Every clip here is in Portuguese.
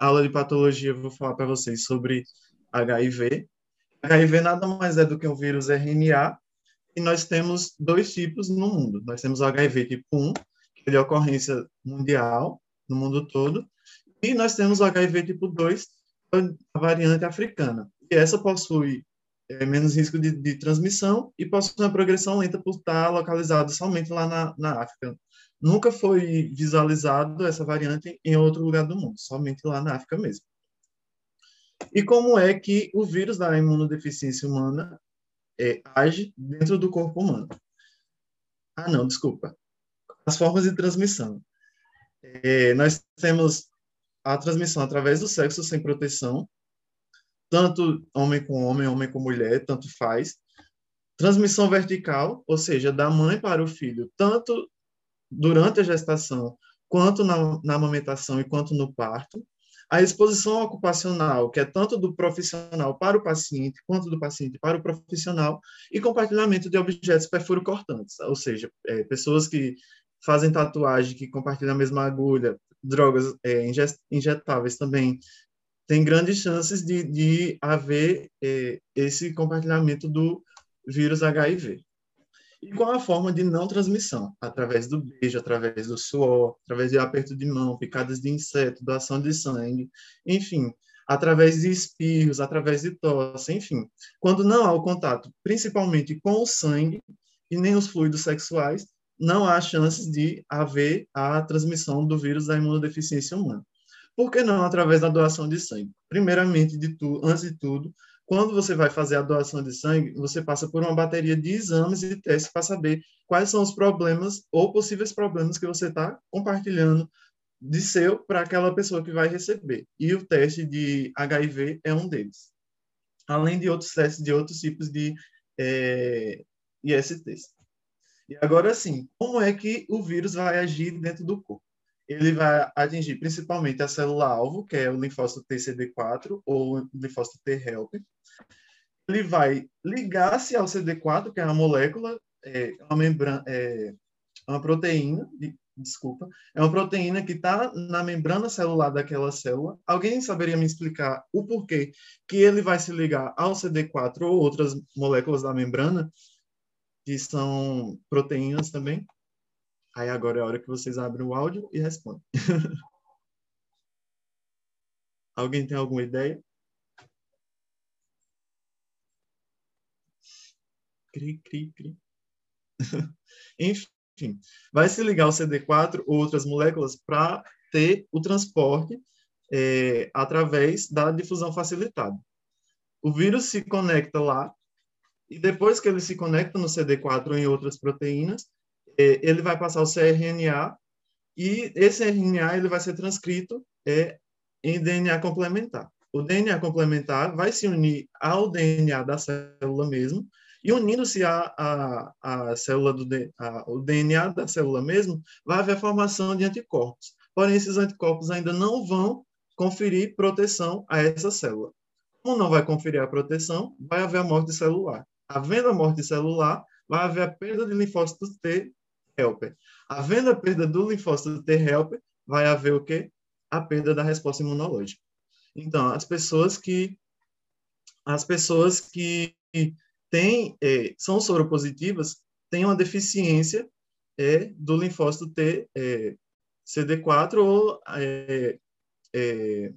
aula de patologia, eu vou falar para vocês sobre HIV. HIV nada mais é do que um vírus RNA, e nós temos dois tipos no mundo. Nós temos o HIV tipo 1, que é de ocorrência mundial, no mundo todo, e nós temos o HIV tipo 2, a variante africana. E essa possui é, menos risco de, de, transmissão e possui uma progressão lenta por estar localizado somente lá na, na África. Nunca foi visualizado essa variante em outro lugar do mundo, somente lá na África mesmo. E como é que o vírus da imunodeficiência humana é, age dentro do corpo humano? Ah, não, desculpa. As formas de transmissão. É, nós temos a transmissão através do sexo sem proteção, tanto homem com homem, homem com mulher, tanto faz. Transmissão vertical, ou seja, da mãe para o filho, tanto durante a gestação, quanto na, na amamentação e quanto no parto. A exposição ocupacional, que é tanto do profissional para o paciente, quanto do paciente para o profissional, e compartilhamento de objetos perfurocortantes, ou seja, é, pessoas que fazem tatuagem, que compartilham a mesma agulha, drogas é, injetáveis também, tem grandes chances de, de haver é, esse compartilhamento do vírus HIV. E qual a forma de não transmissão? Através do beijo, através do suor, através de aperto de mão, picadas de inseto, doação de sangue, enfim, através de espirros, através de tosse, enfim. Quando não há o contato, principalmente com o sangue e nem os fluidos sexuais, não há chances de haver a transmissão do vírus da imunodeficiência humana. Por que não através da doação de sangue? Primeiramente, de tu, antes de tudo, quando você vai fazer a doação de sangue, você passa por uma bateria de exames e testes para saber quais são os problemas ou possíveis problemas que você está compartilhando de seu para aquela pessoa que vai receber. E o teste de HIV é um deles. Além de outros testes de outros tipos de é, ISTs. E agora sim, como é que o vírus vai agir dentro do corpo? Ele vai atingir principalmente a célula-alvo, que é o linfócito TCD4 ou o linfócito T-helper. Ele vai ligar-se ao CD4, que é uma molécula, é uma membrana, é uma proteína, desculpa, é uma proteína que está na membrana celular daquela célula. Alguém saberia me explicar o porquê que ele vai se ligar ao CD4 ou outras moléculas da membrana, que são proteínas também? Aí agora é a hora que vocês abrem o áudio e respondem. Alguém tem alguma ideia? Cri, cri, cri. Enfim, vai se ligar o CD4 ou outras moléculas para ter o transporte é, através da difusão facilitada. O vírus se conecta lá e depois que ele se conecta no CD4 ou em outras proteínas, ele vai passar o cRNA e esse RNA ele vai ser transcrito é, em DNA complementar. O DNA complementar vai se unir ao DNA da célula mesmo e unindo-se a, a, a, célula do a, o DNA da célula mesmo, vai haver a formação de anticorpos. Porém, esses anticorpos ainda não vão conferir proteção a essa célula. Como não vai conferir a proteção, vai haver a morte celular. Havendo a morte celular, vai haver a perda de linfócitos T helper. Havendo a perda do linfócito T helper, vai haver o quê? A perda da resposta imunológica. Então, as pessoas que as pessoas que têm é, são soropositivas têm uma deficiência é, do linfócito T é, CD4 ou é, é,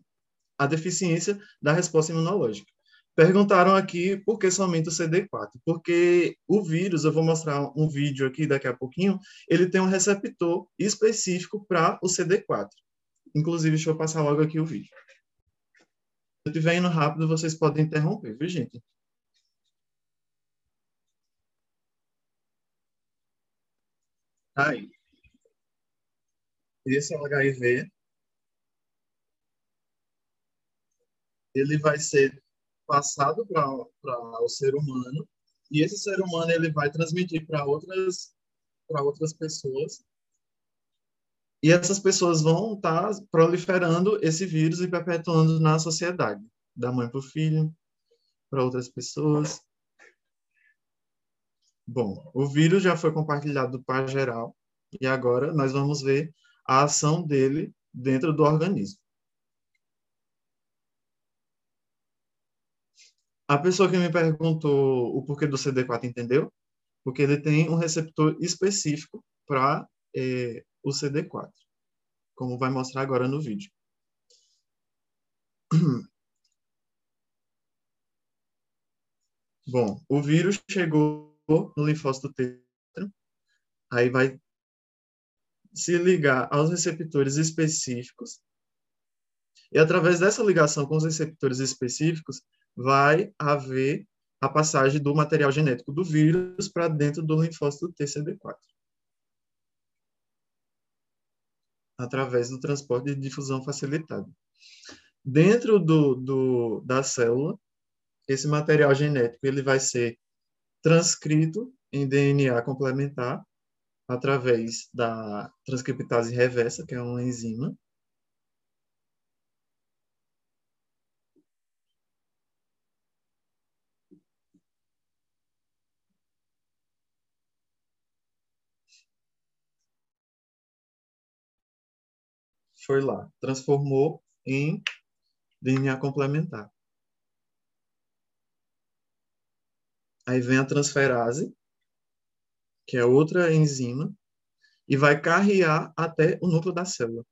a deficiência da resposta imunológica. Perguntaram aqui por que somente o CD4? Porque o vírus, eu vou mostrar um vídeo aqui daqui a pouquinho, ele tem um receptor específico para o CD4. Inclusive, deixa eu passar logo aqui o vídeo. Se eu estiver indo rápido, vocês podem interromper, viu, gente? Aí. Esse é o HIV. Ele vai ser passado para o ser humano e esse ser humano ele vai transmitir para outras para outras pessoas e essas pessoas vão estar tá proliferando esse vírus e perpetuando na sociedade da mãe para o filho para outras pessoas. Bom o vírus já foi compartilhado para geral e agora nós vamos ver a ação dele dentro do organismo A pessoa que me perguntou o porquê do CD4 entendeu? Porque ele tem um receptor específico para é, o CD4, como vai mostrar agora no vídeo. Bom, o vírus chegou no linfócito T, aí vai se ligar aos receptores específicos, e através dessa ligação com os receptores específicos, vai haver a passagem do material genético do vírus para dentro do linfócito TCD4. Através do transporte de difusão facilitada. Dentro do, do, da célula, esse material genético ele vai ser transcrito em DNA complementar através da transcriptase reversa, que é uma enzima. Foi lá, transformou em DNA complementar. Aí vem a transferase, que é outra enzima, e vai carrear até o núcleo da célula.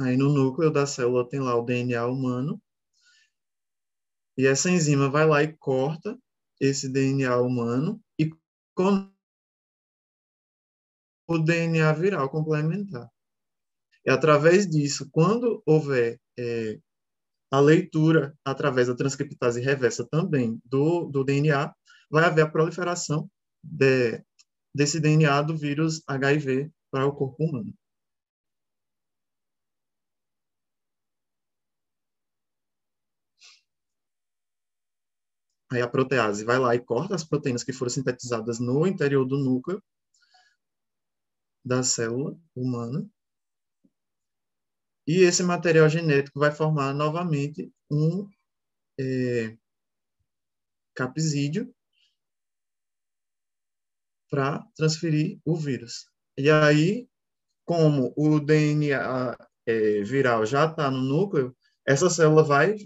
Aí no núcleo da célula tem lá o DNA humano, e essa enzima vai lá e corta esse DNA humano e com o DNA viral complementar. E através disso, quando houver é, a leitura através da transcriptase reversa também do, do DNA, vai haver a proliferação de, desse DNA do vírus HIV para o corpo humano. Aí a protease vai lá e corta as proteínas que foram sintetizadas no interior do núcleo da célula humana. E esse material genético vai formar novamente um é, capsídeo para transferir o vírus. E aí, como o DNA é, viral já está no núcleo, essa célula vai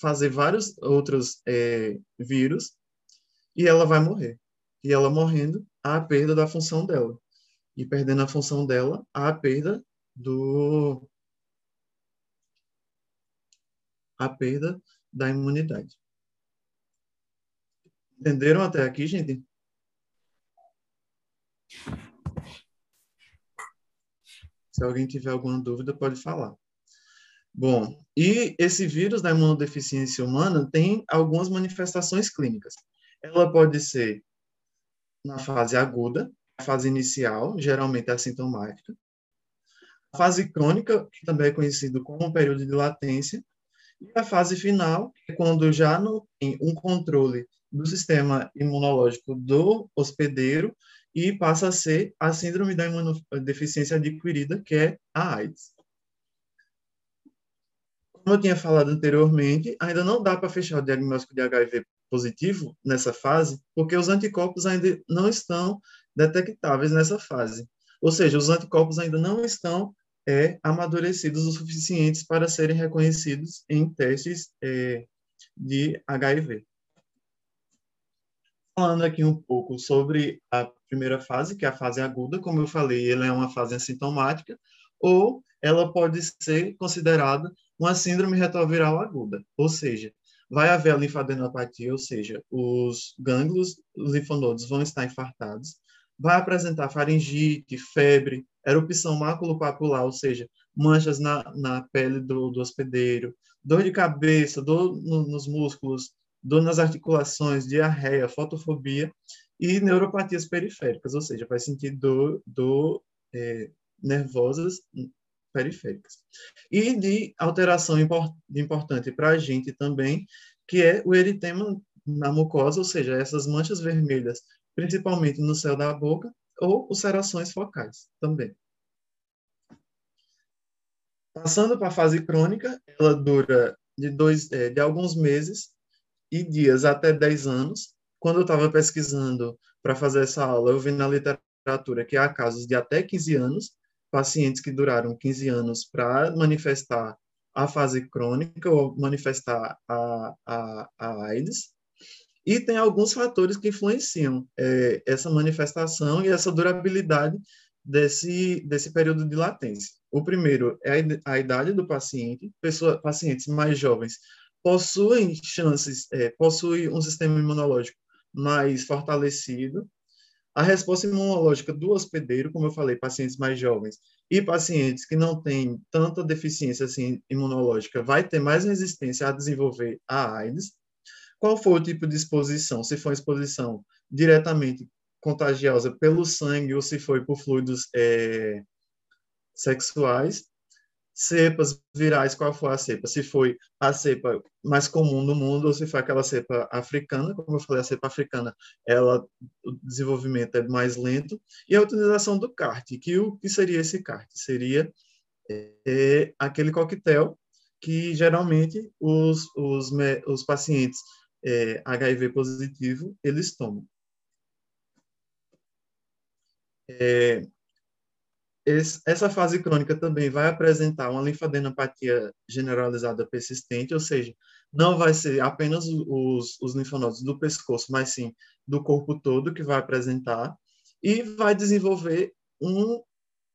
fazer vários outros é, vírus e ela vai morrer. E ela morrendo, há a perda da função dela. E perdendo a função dela, há a perda do a perda da imunidade. Entenderam até aqui, gente? Se alguém tiver alguma dúvida, pode falar. Bom, e esse vírus da imunodeficiência humana tem algumas manifestações clínicas. Ela pode ser na fase aguda, fase inicial, geralmente é assintomática. A fase crônica, que também é conhecido como período de latência. E a fase final, é quando já não tem um controle do sistema imunológico do hospedeiro e passa a ser a síndrome da imunodeficiência adquirida, que é a AIDS. Como eu tinha falado anteriormente, ainda não dá para fechar o diagnóstico de HIV positivo nessa fase, porque os anticorpos ainda não estão detectáveis nessa fase. Ou seja, os anticorpos ainda não estão é, amadurecidos o suficientes para serem reconhecidos em testes é, de HIV. Falando aqui um pouco sobre a primeira fase, que é a fase aguda, como eu falei, ela é uma fase assintomática, ou ela pode ser considerada uma síndrome retroviral aguda, ou seja, vai haver a linfadenopatia, ou seja, os gânglios linfonodos vão estar infartados, vai apresentar faringite, febre, erupção maculopapular, ou seja, manchas na, na pele do, do hospedeiro, dor de cabeça, dor no, nos músculos, dor nas articulações, diarreia, fotofobia e neuropatias periféricas, ou seja, vai sentir dor, dor é, nervosas periféricas. E de alteração import, importante para a gente também, que é o eritema na mucosa, ou seja, essas manchas vermelhas, principalmente no céu da boca, ou ulcerações focais também. Passando para a fase crônica, ela dura de, dois, é, de alguns meses e dias até 10 anos. Quando eu estava pesquisando para fazer essa aula, eu vi na literatura que há casos de até 15 anos, pacientes que duraram 15 anos para manifestar a fase crônica ou manifestar a, a, a AIDS. E tem alguns fatores que influenciam é, essa manifestação e essa durabilidade desse, desse período de latência. O primeiro é a idade do paciente. Pessoa, pacientes mais jovens possuem chances, é, possuem um sistema imunológico mais fortalecido. A resposta imunológica do hospedeiro, como eu falei, pacientes mais jovens e pacientes que não têm tanta deficiência assim, imunológica, vai ter mais resistência a desenvolver a AIDS. Qual foi o tipo de exposição? Se foi exposição diretamente contagiosa pelo sangue ou se foi por fluidos é, sexuais, cepas virais, qual foi a cepa? Se foi a cepa mais comum no mundo ou se foi aquela cepa africana, como eu falei, a cepa africana, ela, o desenvolvimento é mais lento, e a utilização do CART, que o que seria esse CART? Seria é, aquele coquetel que geralmente os, os, os pacientes é, HIV positivo, eles tomam. É, essa fase crônica também vai apresentar uma linfadenopatia generalizada persistente, ou seja, não vai ser apenas os, os linfonodos do pescoço, mas sim do corpo todo que vai apresentar, e vai desenvolver um,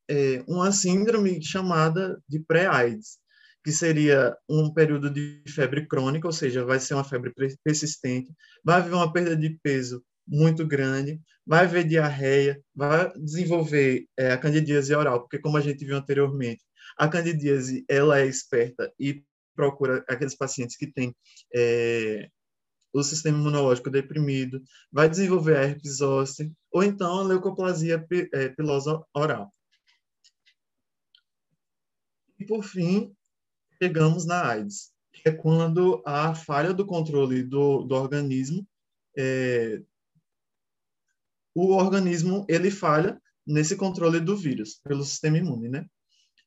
é, uma síndrome chamada de pré-AIDS, que seria um período de febre crônica, ou seja, vai ser uma febre persistente, vai haver uma perda de peso muito grande, vai haver diarreia, vai desenvolver é, a candidíase oral, porque como a gente viu anteriormente, a candidíase ela é esperta e procura aqueles pacientes que têm é, o sistema imunológico deprimido, vai desenvolver a herpes zoster, ou então a leucoplasia é, pilosa oral. E, por fim, chegamos na AIDS, que é quando a falha do controle do, do organismo é, o organismo ele falha nesse controle do vírus pelo sistema imune, né?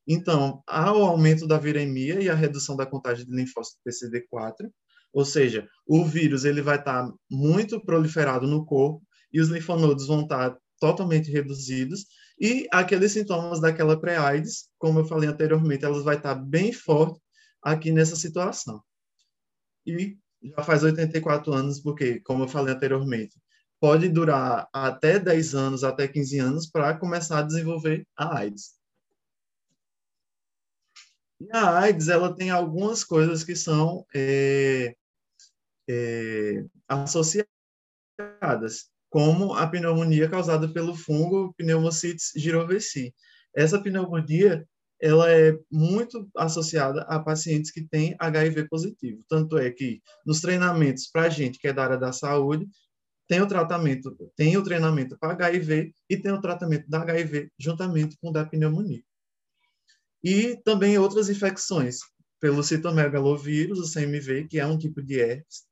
Então, há o aumento da viremia e a redução da contagem de linfócito PCD4, ou seja, o vírus ele vai estar muito proliferado no corpo e os linfonodos vão estar totalmente reduzidos e aqueles sintomas daquela pré-AIDS, como eu falei anteriormente, elas vai estar bem forte aqui nessa situação. E já faz 84 anos, porque, como eu falei anteriormente, pode durar até 10 anos, até 15 anos, para começar a desenvolver a AIDS. E a AIDS, ela tem algumas coisas que são é, é, associadas, como a pneumonia causada pelo fungo Pneumocystis girovesi. Essa pneumonia, ela é muito associada a pacientes que têm HIV positivo. Tanto é que nos treinamentos para a gente que é da área da saúde, tem o tratamento, tem o treinamento para HIV e tem o tratamento da HIV juntamente com o da pneumonia. E também outras infecções, pelo citomegalovírus, o CMV, que é um tipo de herpes,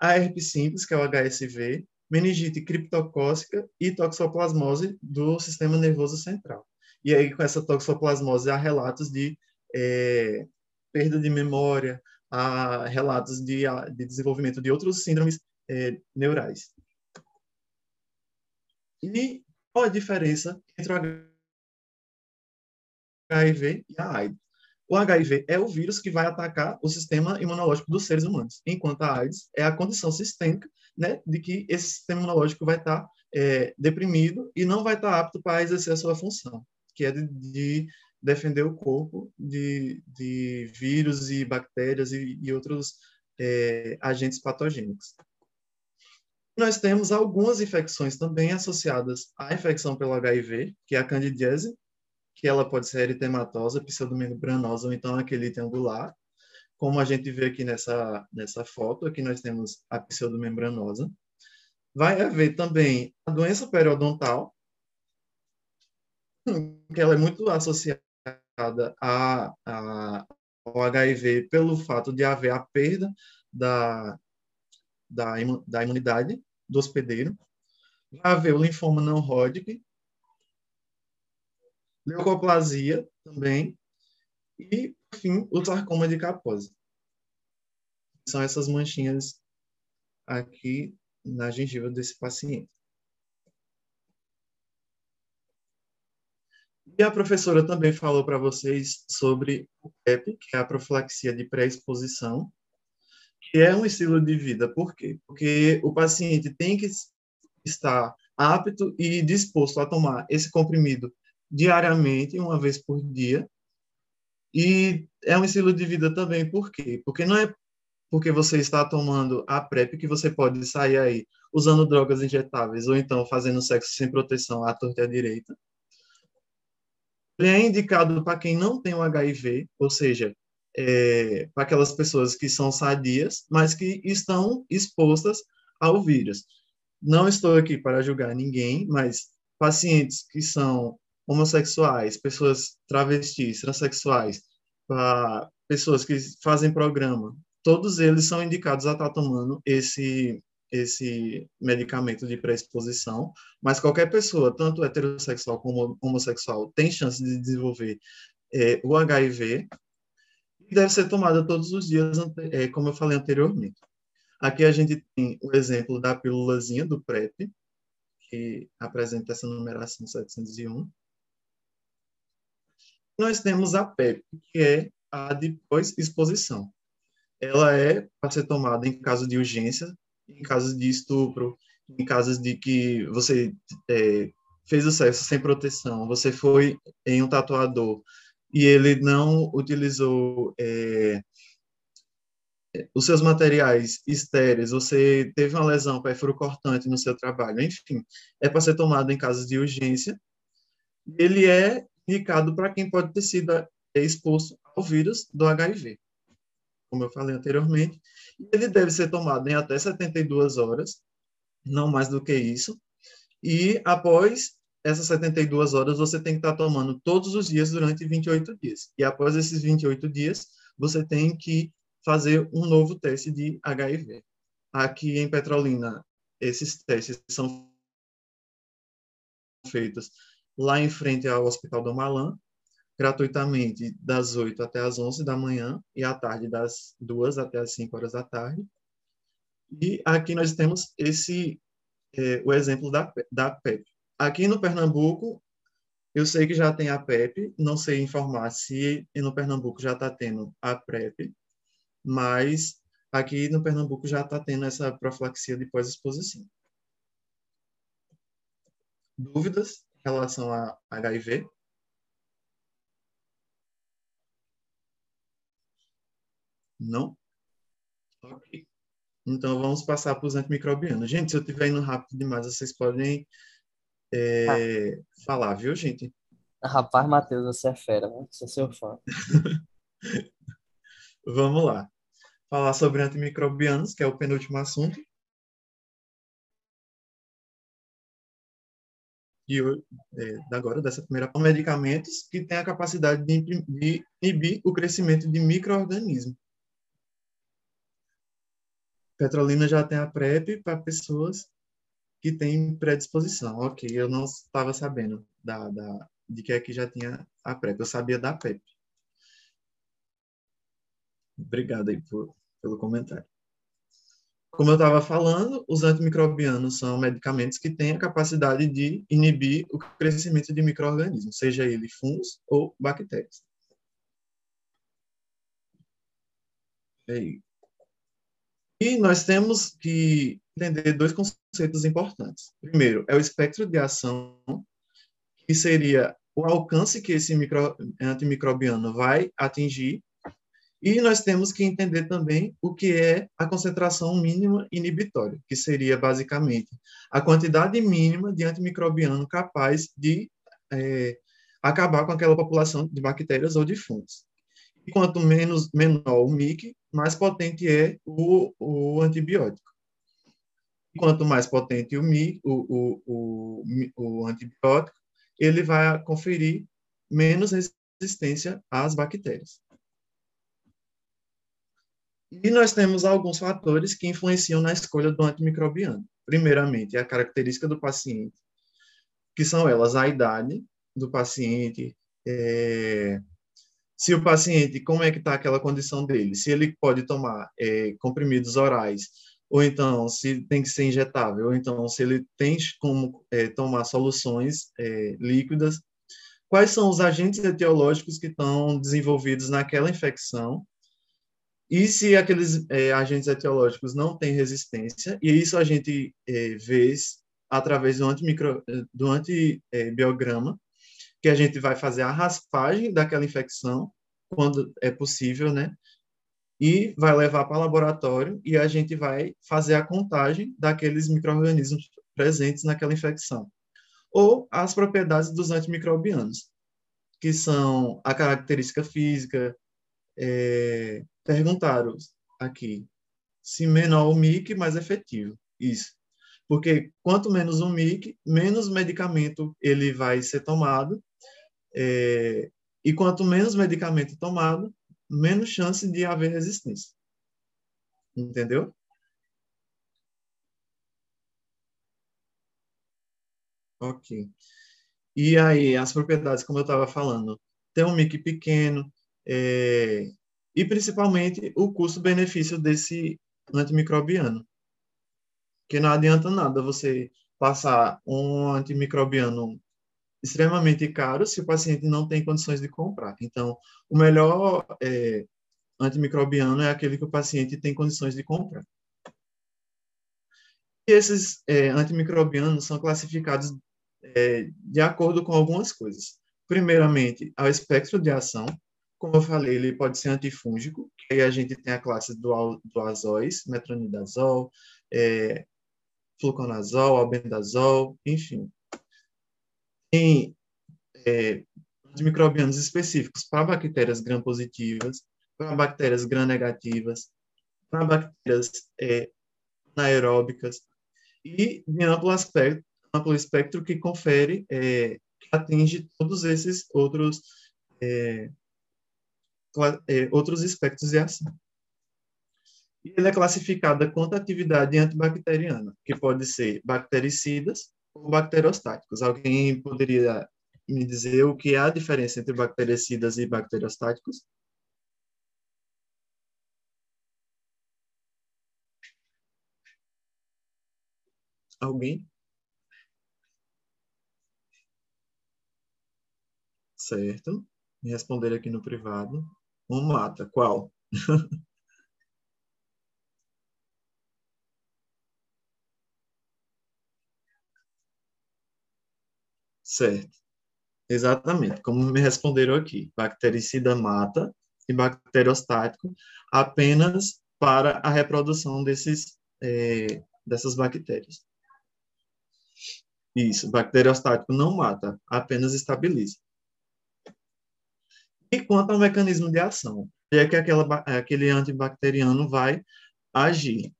a herpes simples, que é o HSV, meningite criptocócica e toxoplasmose do sistema nervoso central. E aí, com essa toxoplasmose, há relatos de é, perda de memória, há relatos de, de desenvolvimento de outros síndromes é, neurais. E qual a diferença entre o HIV e a AIDS? O HIV é o vírus que vai atacar o sistema imunológico dos seres humanos, enquanto a AIDS é a condição sistêmica né, de que esse sistema imunológico vai estar é, deprimido e não vai estar apto para exercer a sua função, que é de, de defender o corpo de, de, vírus e bactérias e, e outros é, agentes patogênicos. Nós temos algumas infecções também associadas à infecção pelo HIV, que é a candidíase, que ela pode ser eritematosa, pseudomembranosa ou então aquele angular, como a gente vê aqui nessa, nessa foto, aqui nós temos a pseudomembranosa. Vai haver também a doença periodontal, que ela é muito associada a, a, ao HIV pelo fato de haver a perda da, da, da imunidade do hospedeiro. Vai haver o linfoma não Hodgkin, leucoplasia também, e por fim, o sarcoma de Kaposi. São essas manchinhas aqui na gengiva desse paciente. E a professora também falou para vocês sobre o PEP, que é a profilaxia de pré-exposição, é um estilo de vida. Por quê? Porque o paciente tem que estar apto e disposto a tomar esse comprimido diariamente, uma vez por dia. E é um estilo de vida também, por quê? Porque não é porque você está tomando a PrEP que você pode sair aí usando drogas injetáveis ou então fazendo sexo sem proteção à torta e à direita. Ele é indicado para quem não tem o HIV, ou seja, é, para aquelas pessoas que são sadias, mas que estão expostas ao vírus. Não estou aqui para julgar ninguém, mas pacientes que são homossexuais, pessoas travestis, transexuais, pessoas que fazem programa, todos eles são indicados a estar tomando esse esse medicamento de pré-exposição, mas qualquer pessoa, tanto heterossexual como homossexual, tem chance de desenvolver é, o HIV e deve ser tomada todos os dias, é, como eu falei anteriormente. Aqui a gente tem o exemplo da pílulazinha do PrEP, que apresenta essa numeração 701. Nós temos a PEP, que é a de pós-exposição. Ela é para ser tomada em caso de urgência, em casos de estupro, em casos de que você é, fez o sexo sem proteção, você foi em um tatuador e ele não utilizou é, os seus materiais estéreis, você teve uma lesão cortante no seu trabalho, enfim, é para ser tomado em casos de urgência. Ele é indicado para quem pode ter sido é, exposto ao vírus do HIV, como eu falei anteriormente, ele deve ser tomado em até 72 horas, não mais do que isso. E após essas 72 horas, você tem que estar tomando todos os dias durante 28 dias. E após esses 28 dias, você tem que fazer um novo teste de HIV. Aqui em Petrolina, esses testes são feitos lá em frente ao Hospital do Malan, gratuitamente das 8 até as 11 da manhã e à tarde das 2 até as 5 horas da tarde. E aqui nós temos esse é, o exemplo da, da PEP. Aqui no Pernambuco, eu sei que já tem a PEP, não sei informar se no Pernambuco já está tendo a PrEP, mas aqui no Pernambuco já está tendo essa profilaxia de pós-exposição. Dúvidas em relação a HIV? Não? Ok. Então, vamos passar para os antimicrobianos. Gente, se eu estiver indo rápido demais, vocês podem é, ah. falar, viu, gente? Rapaz, Matheus, você é fera, né? Sou seu fã. vamos lá. Falar sobre antimicrobianos, que é o penúltimo assunto. E é, agora, dessa primeira medicamentos que têm a capacidade de, de inibir o crescimento de micro-organismos. Petrolina já tem a PrEP para pessoas que têm predisposição. Ok, eu não estava sabendo da, da, de que aqui já tinha a PrEP, eu sabia da PrEP. Obrigado aí por, pelo comentário. Como eu estava falando, os antimicrobianos são medicamentos que têm a capacidade de inibir o crescimento de micro-organismos, seja ele fungos ou bactérias. E nós temos que entender dois conceitos importantes. Primeiro, é o espectro de ação, que seria o alcance que esse micro, antimicrobiano vai atingir, e nós temos que entender também o que é a concentração mínima inibitória, que seria basicamente a quantidade mínima de antimicrobiano capaz de é, acabar com aquela população de bactérias ou de fungos. E quanto menos menor o MIC, mais potente é o, o antibiótico. Quanto mais potente o, MIC, o, o, o, o antibiótico, ele vai conferir menos resistência às bactérias. E nós temos alguns fatores que influenciam na escolha do antimicrobiano. Primeiramente, a característica do paciente, que são elas a idade do paciente, é, se o paciente, como é que está aquela condição dele, se ele pode tomar é, comprimidos orais, ou então se tem que ser injetável, ou então se ele tem como é, tomar soluções é, líquidas, quais são os agentes etiológicos que estão desenvolvidos naquela infecção, e se aqueles é, agentes etiológicos não têm resistência, e isso a gente é, vê através do, antimicro, do antibiograma, que a gente vai fazer a raspagem daquela infecção, quando é possível, né? E vai levar para o laboratório e a gente vai fazer a contagem daqueles micro-organismos presentes naquela infecção. Ou as propriedades dos antimicrobianos, que são a característica física. É, perguntaram aqui se menor o MIC, mais efetivo. Isso. Porque quanto menos o MIC, menos medicamento ele vai ser tomado é, e quanto menos medicamento tomado, menos chance de haver resistência. Entendeu? Ok. E aí, as propriedades, como eu estava falando, tem um MIC pequeno, é, e principalmente o custo-benefício desse antimicrobiano. Que não adianta nada você passar um antimicrobiano extremamente caro se o paciente não tem condições de comprar. Então, o melhor é, antimicrobiano é aquele que o paciente tem condições de comprar. E esses é, antimicrobianos são classificados é, de acordo com algumas coisas. Primeiramente, ao espectro de ação. Como eu falei, ele pode ser antifúngico, que aí a gente tem a classe do, do azóis, metronidazol, é, fluconazol, albendazol, enfim tem é, microbianos específicos para bactérias gram-positivas, para bactérias gram-negativas, para bactérias é, anaeróbicas e de amplo aspecto, amplo espectro que confere, é, que atinge todos esses outros é, é, outros espectros de ação. E ele é classificada quanto atividade antibacteriana, que pode ser bactericidas, ou bacteriostáticos. Alguém poderia me dizer o que é a diferença entre bactericidas e bacteriostáticos? Alguém? Certo. Me responder aqui no privado. Um mata. Qual? Certo. Exatamente. Como me responderam aqui, bactericida mata e bacteriostático apenas para a reprodução desses, é, dessas bactérias. Isso, bacteriostático não mata, apenas estabiliza. E quanto ao mecanismo de ação, é que aquela, aquele antibacteriano vai agir.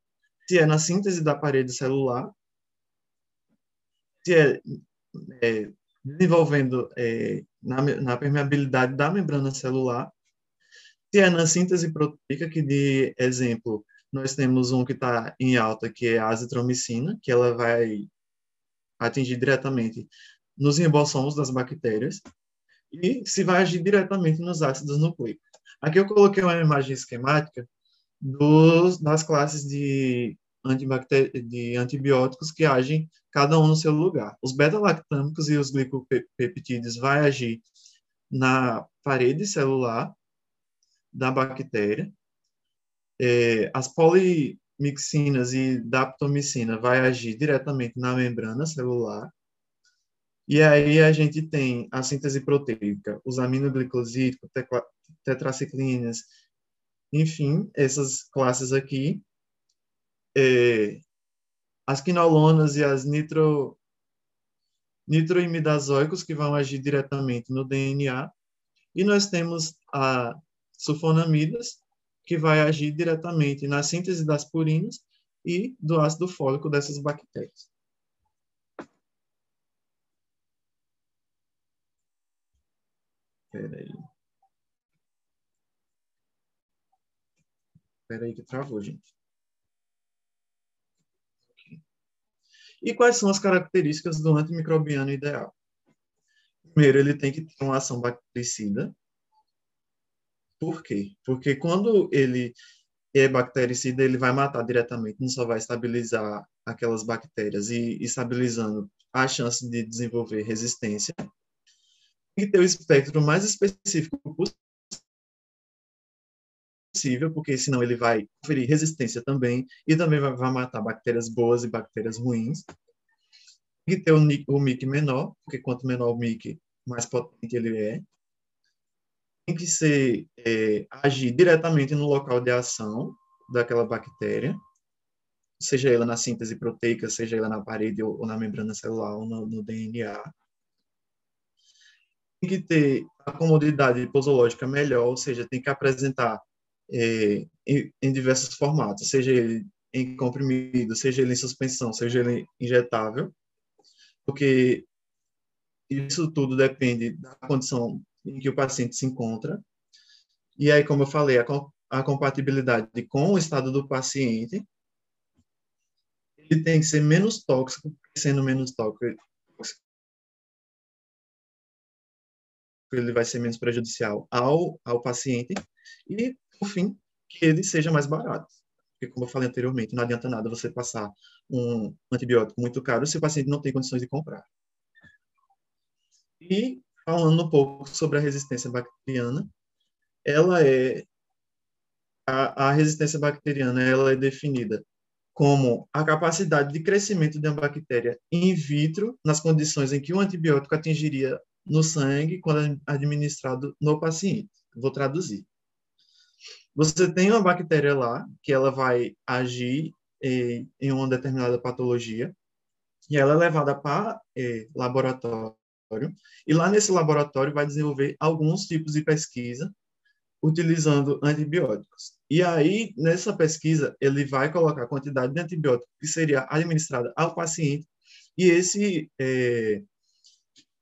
Se é na síntese da parede celular, se é, é desenvolvendo é, na, na, permeabilidade da membrana celular. Se é na síntese proteica, que de exemplo, nós temos um que está em alta, que é a azitromicina, que ela vai atingir diretamente nos ribossomos das bactérias, e se vai agir diretamente nos ácidos nucleicos. Aqui eu coloquei uma imagem esquemática dos, das classes de de antibióticos que agem cada um no seu lugar. Os beta-lactâmicos e os glicopeptídeos vai agir na parede celular da bactéria. É, as polimixinas e daptomicina vai agir diretamente na membrana celular. E aí a gente tem a síntese proteica, os aminoglicosídicos, tetraciclinas, enfim, essas classes aqui é, as quinolonas e as nitro, nitroimidazóicos que vão agir diretamente no DNA, e nós temos a sulfonamidas, que vai agir diretamente na síntese das purinas e do ácido fólico dessas bactérias. Espera aí que travou, gente. E quais são as características do antimicrobiano ideal? Primeiro, ele tem que ter uma ação bactericida. Por quê? Porque quando ele é bactericida, ele vai matar diretamente, não só vai estabilizar aquelas bactérias e estabilizando a chance de desenvolver resistência. Tem que ter o espectro mais específico possível, porque senão ele vai conferir resistência também e também vai, vai matar bactérias boas e bactérias ruins. Tem que ter o, o MIC menor, porque quanto menor o MIC, mais potente ele é. Tem que ser é, agir diretamente no local de ação daquela bactéria seja ela na síntese proteica, seja ela na parede ou, ou na membrana celular ou no, no, DNA. Tem que ter a comodidade posológica melhor, ou seja, tem que apresentar é, em, em, diversos formatos, seja ele em comprimido, seja ele em suspensão, seja ele injetável, porque isso tudo depende da condição em que o paciente se encontra. E aí, como eu falei, a, a compatibilidade com o estado do paciente ele tem que ser menos tóxico, sendo menos tóxico, ele vai ser menos prejudicial ao, ao paciente e, fim, que ele seja mais barato. Porque, como eu falei anteriormente, não adianta nada você passar um antibiótico muito caro se o paciente não tem condições de comprar. E, falando um pouco sobre a resistência bacteriana, ela é a, a resistência bacteriana ela é definida como a capacidade de crescimento de uma bactéria in vitro nas condições em que o antibiótico atingiria no sangue quando administrado no paciente. Vou traduzir. Você tem uma bactéria lá que ela vai agir eh, em uma determinada patologia e ela é levada para eh, laboratório e lá nesse laboratório vai desenvolver alguns tipos de pesquisa utilizando antibióticos. E aí, nessa pesquisa, ele vai colocar a quantidade de antibiótico que seria administrada ao paciente, e esse, é,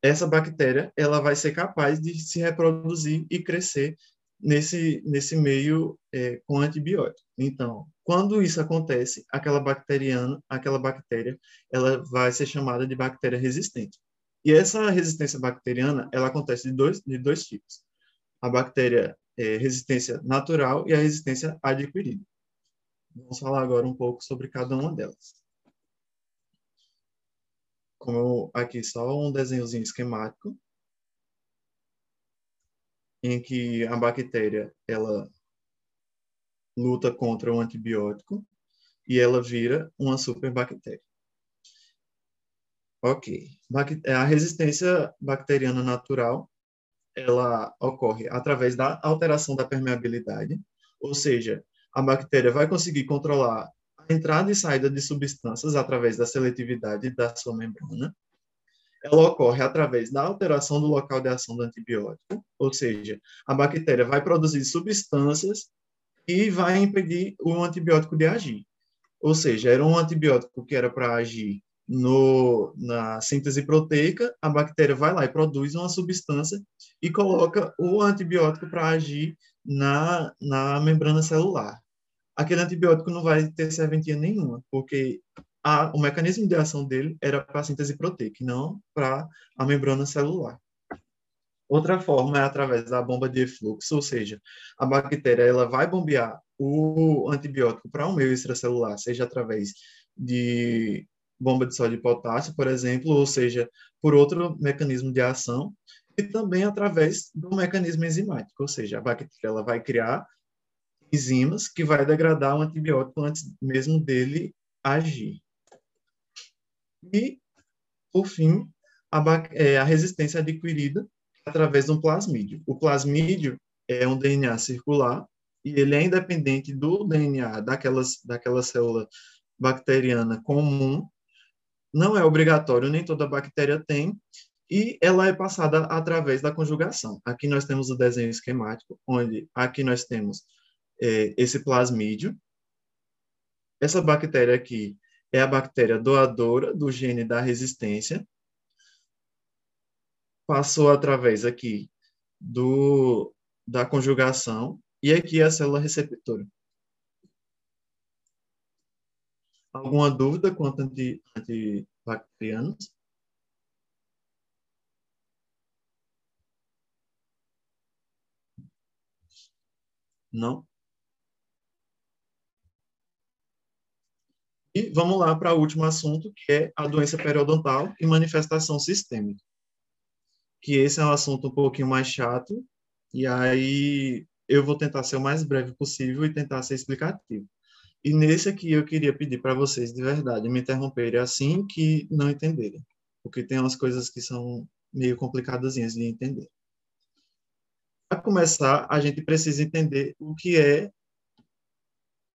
essa bactéria ela vai ser capaz de se reproduzir e crescer nesse, nesse meio é, com antibiótico. Então, quando isso acontece, aquela bacteriana, aquela bactéria, ela vai ser chamada de bactéria resistente. E essa resistência bacteriana, ela acontece de dois, de dois tipos. A bactéria é, resistência natural e a resistência adquirida. Vamos falar agora um pouco sobre cada uma delas. Como aqui só um desenhozinho esquemático, em que a bactéria ela luta contra um antibiótico e ela vira uma superbactéria. Ok. A resistência bacteriana natural ela ocorre através da alteração da permeabilidade, ou seja, a bactéria vai conseguir controlar a entrada e saída de substâncias através da seletividade da sua membrana. Ela ocorre através da alteração do local de ação do antibiótico, ou seja, a bactéria vai produzir substâncias e vai impedir o antibiótico de agir. Ou seja, era um antibiótico que era para agir no, na síntese proteica, a bactéria vai lá e produz uma substância e coloca o antibiótico para agir na, na membrana celular. Aquele antibiótico não vai ter serventia nenhuma, porque a, o mecanismo de ação dele era para a síntese proteica, não para a membrana celular. Outra forma é através da bomba de efluxo, ou seja, a bactéria ela vai bombear o antibiótico para um meio extracelular, seja através de bomba de sódio e potássio, por exemplo, ou seja, por outro mecanismo de ação, e também através do mecanismo enzimático, ou seja, a bactéria ela vai criar enzimas que vai degradar o antibiótico antes mesmo dele agir. E, por fim, a, é, a resistência adquirida através de um plasmídio. O plasmídio é um DNA circular e ele é independente do DNA daquelas, daquela célula bacteriana comum não é obrigatório, nem toda bactéria tem, e ela é passada através da conjugação. Aqui nós temos o desenho esquemático, onde aqui nós temos é, esse plasmídio. Essa bactéria aqui é a bactéria doadora do gene da resistência. Passou através aqui do, da conjugação, e aqui é a célula receptora. Alguma dúvida quanto anti, antibacterianos? Não? E vamos lá para o último assunto, que é a doença periodontal e manifestação sistêmica. Que esse é um assunto um pouquinho mais chato, e aí eu vou tentar ser o mais breve possível e tentar ser explicativo. E nesse aqui eu queria pedir para vocês, de verdade, me interromperem assim que não entenderem, porque tem umas coisas que são meio complicadas de entender. Para começar, a gente precisa entender o que é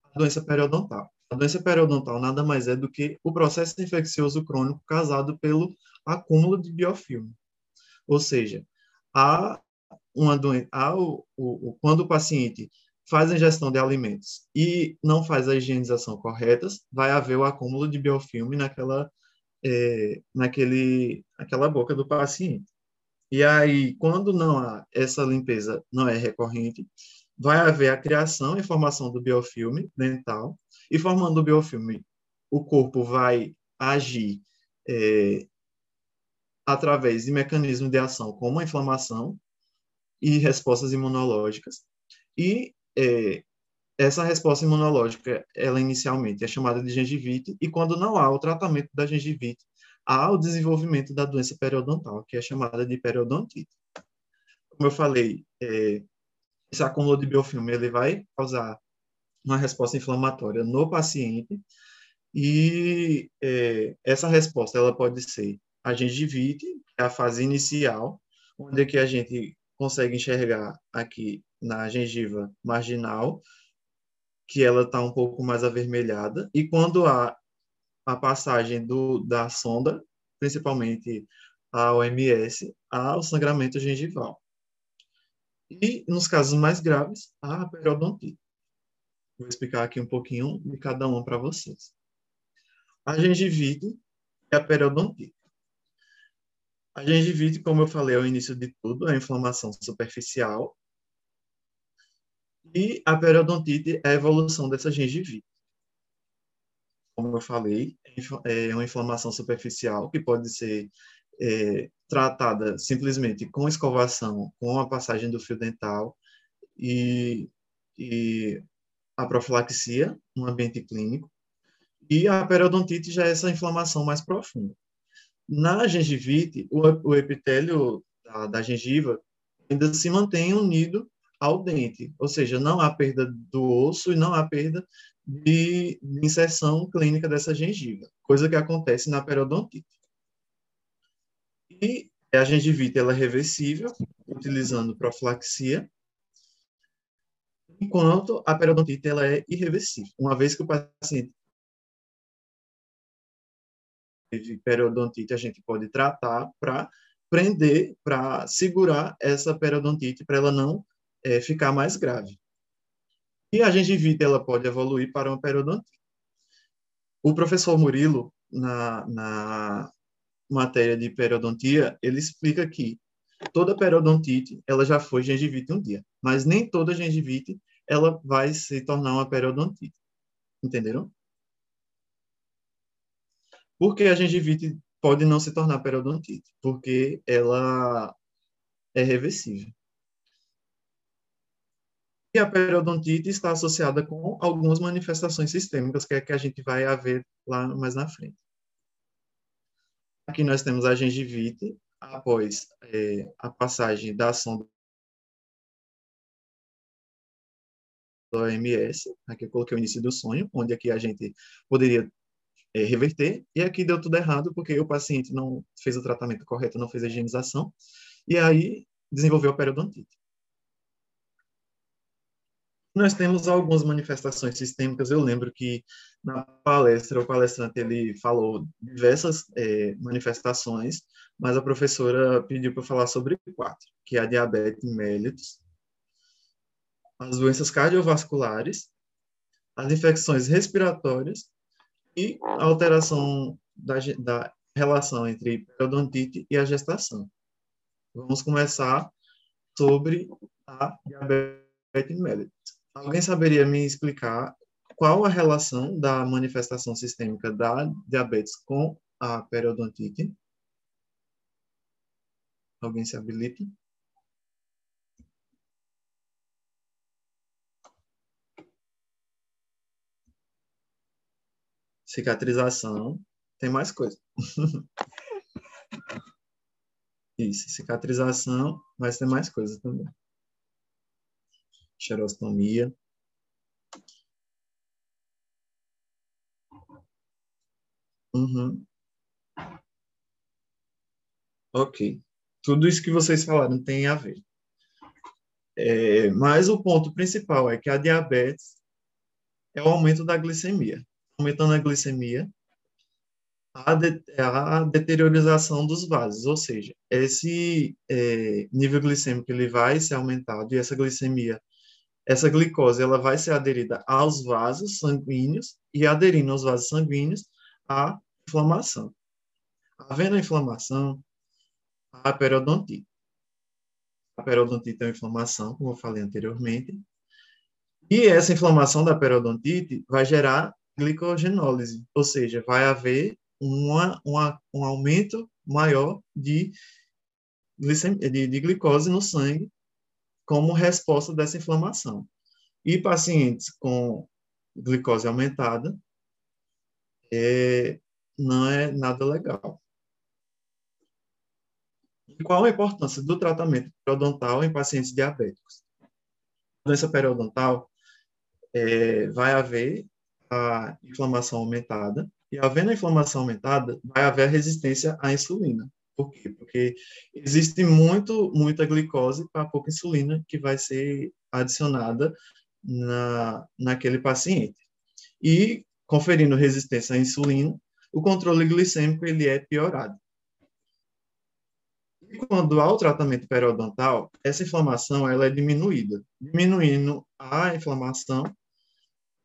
a doença periodontal. A doença periodontal nada mais é do que o processo infeccioso crônico causado pelo acúmulo de biofilme. Ou seja, há uma doença, há o, o, quando o paciente faz a ingestão de alimentos e não faz a higienização correta, vai haver o acúmulo de biofilme naquela, é, naquele, naquela boca do paciente. E aí, quando não há essa limpeza não é recorrente, vai haver a criação e formação do biofilme dental, e formando o biofilme, o corpo vai agir é, através de mecanismos de ação como a inflamação e respostas imunológicas. E é, essa resposta imunológica, ela inicialmente é chamada de gengivite, e quando não há o tratamento da gengivite, há o desenvolvimento da doença periodontal, que é chamada de periodontite. Como eu falei, é, esse acúmulo de biofilme ele vai causar uma resposta inflamatória no paciente, e é, essa resposta ela pode ser a gengivite, que é a fase inicial, onde é que a gente consegue enxergar aqui na gengiva marginal, que ela está um pouco mais avermelhada, e quando há a passagem do, da sonda, principalmente a OMS, há o sangramento gengival. E, nos casos mais graves, a periodontite. Vou explicar aqui um pouquinho de cada uma para vocês. A gengivite e a periodontite. A gengivite, como eu falei ao início de tudo, é a inflamação superficial e a periodontite é a evolução dessa gengivite. Como eu falei, é uma inflamação superficial que pode ser é, tratada simplesmente com escovação, com a passagem do fio dental e, e a profilaxia no ambiente clínico. E a periodontite já é essa inflamação mais profunda. Na gengivite, o, o epitélio da, da gengiva ainda se mantém unido ao dente, ou seja, não há perda do osso e não há perda de, de inserção clínica dessa gengiva, coisa que acontece na periodontite. E a gengivite ela é reversível, utilizando profilaxia, enquanto a periodontite ela é irreversível. Uma vez que o paciente teve periodontite, a gente pode tratar para prender, para segurar essa periodontite, para ela não é, ficar mais grave. E a gengivite ela pode evoluir para uma periodontite. O professor Murilo, na, na matéria de periodontia, ele explica que toda periodontite ela já foi gengivite um dia, mas nem toda gengivite ela vai se tornar uma periodontite. Entenderam? Por que a gengivite pode não se tornar periodontite? Porque ela é reversível. E a periodontite está associada com algumas manifestações sistêmicas, que é que a gente vai ver lá mais na frente. Aqui nós temos a gengivite, após é, a passagem da ação do OMS, aqui eu coloquei o início do sonho, onde aqui a gente poderia é, reverter, e aqui deu tudo errado, porque o paciente não fez o tratamento correto, não fez a higienização, e aí desenvolveu a periodontite nós temos algumas manifestações sistêmicas. Eu lembro que na palestra o palestrante ele falou diversas é, manifestações, mas a professora pediu para falar sobre quatro, que é a diabetes mellitus, as doenças cardiovasculares, as infecções respiratórias e a alteração da, da relação entre periodontite e a gestação. Vamos começar sobre a diabetes mellitus. Alguém saberia me explicar qual a relação da manifestação sistêmica da diabetes com a periodontite? Alguém se habilite? Cicatrização. Tem mais coisa. Isso, cicatrização, mas tem mais coisa também. Xerostomia. Uhum. Ok. Tudo isso que vocês falaram tem a ver. É, mas o ponto principal é que a diabetes é o aumento da glicemia. Aumentando a glicemia, a, de, a deteriorização dos vasos, ou seja, esse é, nível glicêmico ele vai ser aumentado e essa glicemia, essa glicose, ela vai ser aderida aos vasos sanguíneos e aderindo aos vasos sanguíneos a inflamação. Havendo a inflamação, a periodontite. A periodontite é uma inflamação, como eu falei anteriormente, e essa inflamação da periodontite vai gerar glicogenólise, ou seja, vai haver uma, uma, um aumento maior de, de, de glicose no sangue como resposta dessa inflamação. E pacientes com glicose aumentada é, não é nada legal. E qual a importância do tratamento periodontal em pacientes diabéticos? A doença periodontal é, vai haver a inflamação aumentada, e havendo a inflamação aumentada, vai haver resistência à insulina. Por quê? Porque existe muito, muita glicose para pouca insulina que vai ser adicionada na, naquele paciente. E, conferindo resistência à insulina, o controle glicêmico ele é piorado. E quando há o tratamento periodontal, essa inflamação ela é diminuída. Diminuindo a inflamação,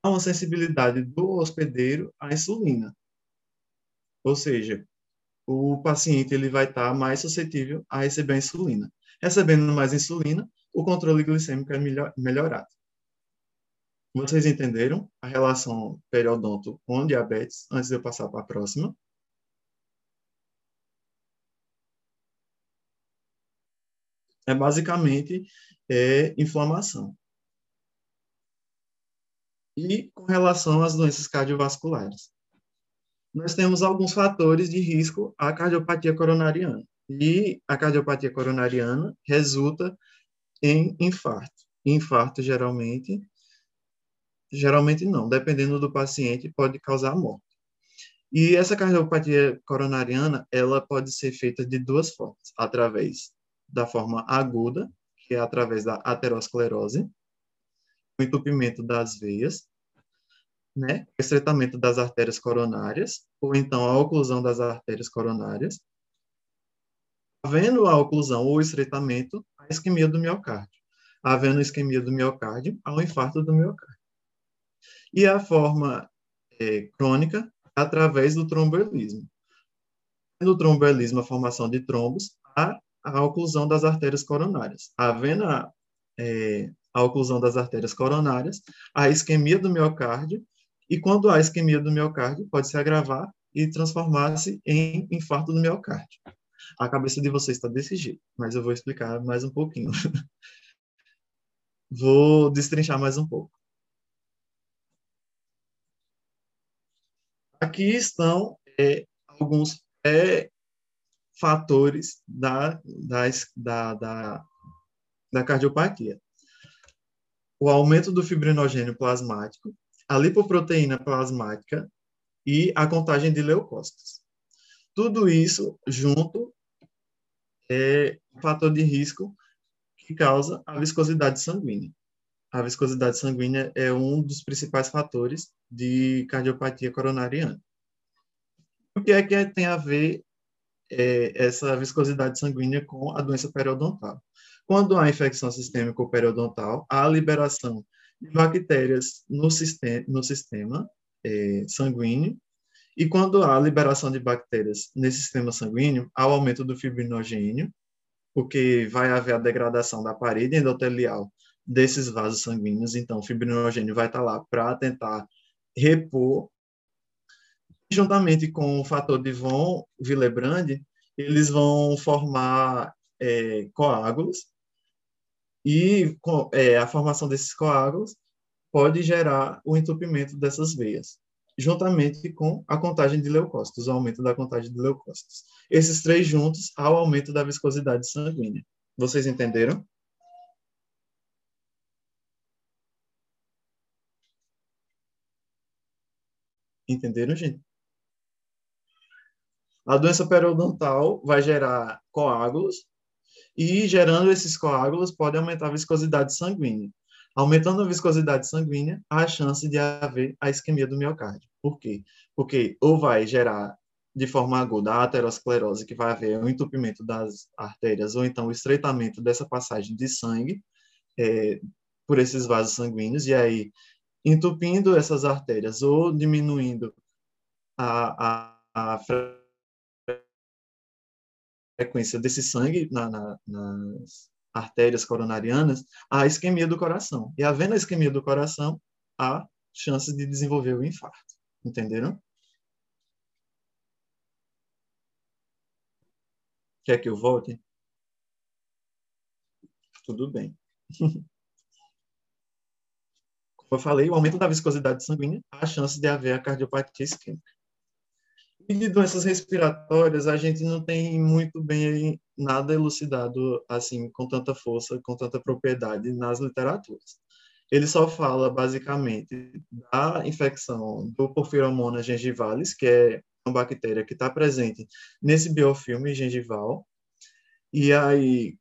há uma sensibilidade do hospedeiro à insulina. Ou seja, o paciente ele vai estar mais suscetível a receber a insulina. Recebendo mais insulina, o controle glicêmico é melhor, melhorado. Vocês entenderam a relação periodonto com diabetes? Antes de eu passar para a próxima. É basicamente é, inflamação. E com relação às doenças cardiovasculares, nós temos alguns fatores de risco à cardiopatia coronariana. E a cardiopatia coronariana resulta em infarto. Infarto, geralmente, geralmente não, dependendo do paciente, pode causar morte. E essa cardiopatia coronariana, ela pode ser feita de duas formas, através da forma aguda, que é através da aterosclerose, o entupimento das veias, né, o estreitamento das artérias coronárias, ou então a oclusão das artérias coronárias. Havendo a oclusão ou estreitamento, a isquemia do miocárdio. Havendo isquemia do miocárdio, há um infarto do miocárdio. E a forma é, crônica, através do tromboembolismo. No tromboembolismo, a formação de trombos, há a oclusão das artérias coronárias. Havendo a, é, a oclusão das artérias coronárias, a isquemia do miocárdio e quando há isquemia do miocárdio, pode se agravar e transformar-se em infarto do miocárdio. A cabeça de vocês está desse jeito, mas eu vou explicar mais um pouquinho. vou destrinchar mais um pouco. Aqui estão é, alguns é, fatores da, da, da, da, da cardiopatia. O aumento do fibrinogênio plasmático, a lipoproteína plasmática e a contagem de leucócitos. Tudo isso junto é um fator de risco que causa a viscosidade sanguínea. A viscosidade sanguínea é um dos principais fatores de cardiopatia coronariana. O que é que tem a ver é, essa viscosidade sanguínea com a doença periodontal? Quando há infecção sistêmica periodontal, há liberação de bactérias no sistema, no sistema é, sanguíneo, e quando há liberação de bactérias nesse sistema sanguíneo, há o aumento do fibrinogênio, porque vai haver a degradação da parede endotelial desses vasos sanguíneos, então o fibrinogênio vai estar lá para tentar repor, juntamente com o fator de von Willebrand, eles vão formar é, coágulos, e é, a formação desses coágulos pode gerar o entupimento dessas veias. juntamente com a contagem de leucócitos, o aumento da contagem de leucócitos. Esses três juntos ao aumento da viscosidade sanguínea. Vocês entenderam? Entenderam, gente? A doença periodontal vai gerar coágulos e, gerando esses coágulos, pode aumentar a viscosidade sanguínea. Aumentando a viscosidade sanguínea, há a chance de haver a isquemia do miocárdio. Por quê? Porque ou vai gerar de forma aguda a aterosclerose, que vai haver o um entupimento das artérias, ou então o estreitamento dessa passagem de sangue é, por esses vasos sanguíneos, e aí entupindo essas artérias ou diminuindo a, a, a frequência desse sangue na, na, nas artérias coronarianas, há isquemia do coração. E havendo a isquemia do coração, há chances de desenvolver o infarto. Entenderam? Quer que eu volte? Tudo bem. Como eu falei, o aumento da viscosidade sanguínea, há chance de haver a cardiopatia isquêmica. E de doenças respiratórias, a gente não tem muito bem nada elucidado assim com tanta força, com tanta propriedade nas literaturas. Ele só fala basicamente da infecção do Porphyromonas gengivalis, que é uma bactéria que está presente nesse biofilme gengival. E aí,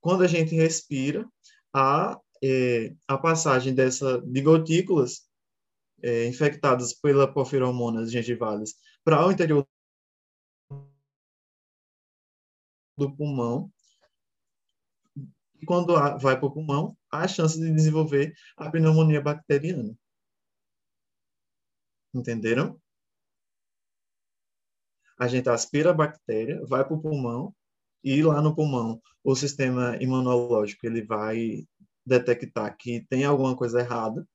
quando a gente respira, a, é, a passagem dessa, de gotículas é, infectadas pela Porphyromonas gengivalis para o interior do pulmão. E quando vai para o pulmão, há a chance de desenvolver a pneumonia bacteriana. Entenderam? A gente aspira a bactéria, vai para o pulmão, e lá no pulmão, o sistema imunológico ele vai detectar que tem alguma coisa errada,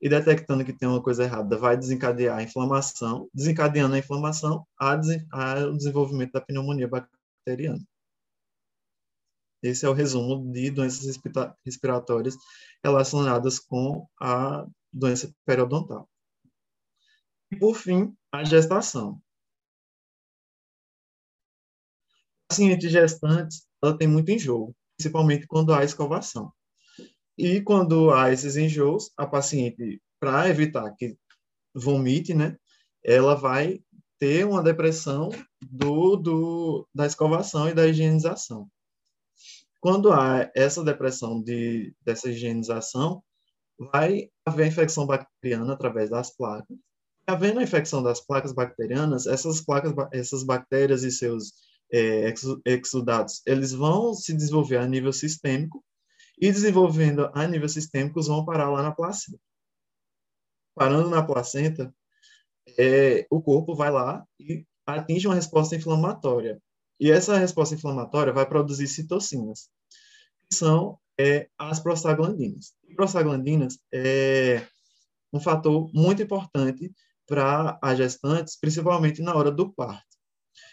e detectando que tem uma coisa errada, vai desencadear a inflamação, desencadeando a inflamação, há, o desenvolvimento da pneumonia bacteriana. Esse é o resumo de doenças respiratórias relacionadas com a doença periodontal. E, por fim, a gestação. Pacientes gestantes, ela tem muito enjoo, principalmente quando há escovação. E quando há esses enjoos, a paciente, para evitar que vomite, né, ela vai ter uma depressão do, do, da escovação e da higienização. Quando há essa depressão de, dessa higienização, vai haver infecção bacteriana através das placas. Havendo a infecção das placas bacterianas, essas placas, essas bactérias e seus é, exudados, eles vão se desenvolver a nível sistêmico e desenvolvendo a nível sistêmico vão parar lá na placenta. Parando na placenta, é, o corpo vai lá e atinge uma resposta inflamatória. E essa resposta inflamatória vai produzir citocinas, que são é, as prostaglandinas. Prostaglandinas é um fator muito importante para as gestantes, principalmente na hora do parto.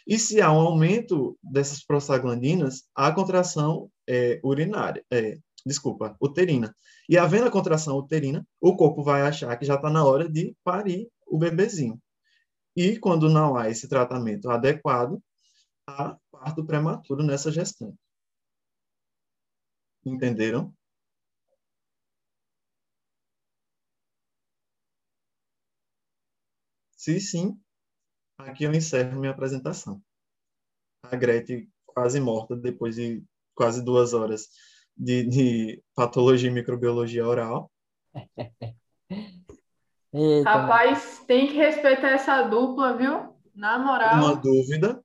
E se há um aumento dessas prostaglandinas, há contração é, urinária, é, desculpa, uterina. E havendo a contração uterina, o corpo vai achar que já está na hora de parir o bebezinho. E quando não há esse tratamento adequado, há parto prematuro nessa gestante. Entenderam? Se sim, aqui eu encerro minha apresentação. A Grete quase morta depois de quase duas horas de, de patologia e microbiologia oral. Eita. Rapaz, tem que respeitar essa dupla, viu? Na moral. Uma dúvida,